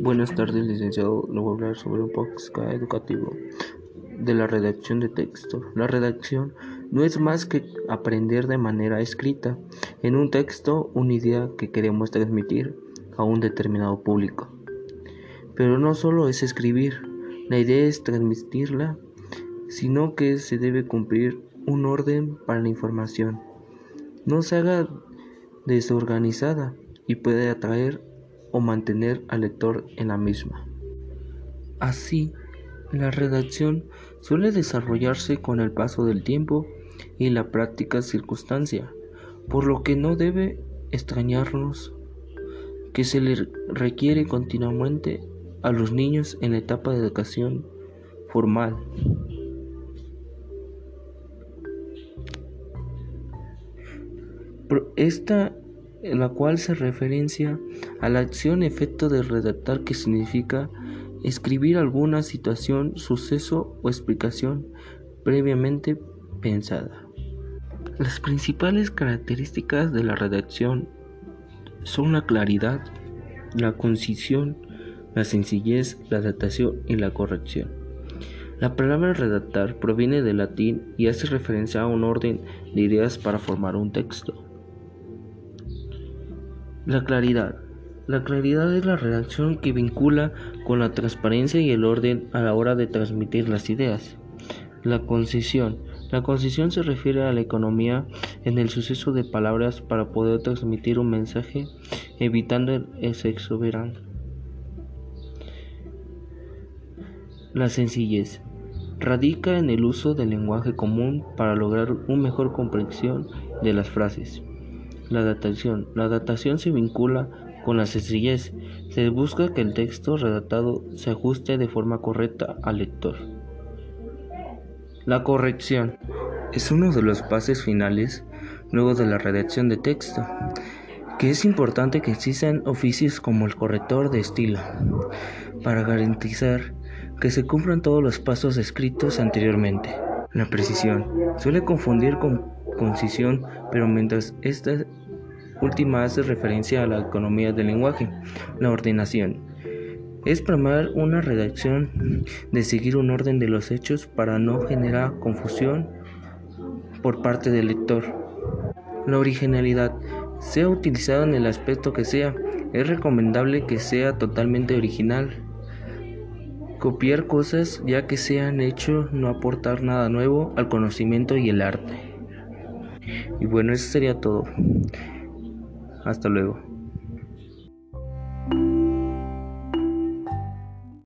Buenas tardes, licenciado. Le voy a hablar sobre un podcast educativo de la redacción de texto. La redacción no es más que aprender de manera escrita en un texto una idea que queremos transmitir a un determinado público. Pero no solo es escribir, la idea es transmitirla, sino que se debe cumplir un orden para la información. No se haga desorganizada y puede atraer o mantener al lector en la misma. Así, la redacción suele desarrollarse con el paso del tiempo y la práctica circunstancia, por lo que no debe extrañarnos que se le requiere continuamente a los niños en la etapa de educación formal. Esta en la cual se referencia a la acción-efecto de redactar que significa escribir alguna situación, suceso o explicación previamente pensada. Las principales características de la redacción son la claridad, la concisión, la sencillez, la datación y la corrección. La palabra redactar proviene del latín y hace referencia a un orden de ideas para formar un texto. La claridad. La claridad es la redacción que vincula con la transparencia y el orden a la hora de transmitir las ideas. La concisión. La concisión se refiere a la economía en el suceso de palabras para poder transmitir un mensaje evitando el sexo verano. La sencillez radica en el uso del lenguaje común para lograr una mejor comprensión de las frases. La datación. La datación se vincula con la sencillez. Se busca que el texto redactado se ajuste de forma correcta al lector. La corrección es uno de los pasos finales luego de la redacción de texto, que es importante que existan oficios como el corrector de estilo para garantizar que se cumplan todos los pasos escritos anteriormente. La precisión suele confundir con concisión, pero mientras esta última hace referencia a la economía del lenguaje. La ordenación es programar una redacción de seguir un orden de los hechos para no generar confusión por parte del lector. La originalidad, sea utilizada en el aspecto que sea, es recomendable que sea totalmente original. Copiar cosas ya que se han hecho no aportar nada nuevo al conocimiento y el arte. Y bueno, eso sería todo. Hasta luego.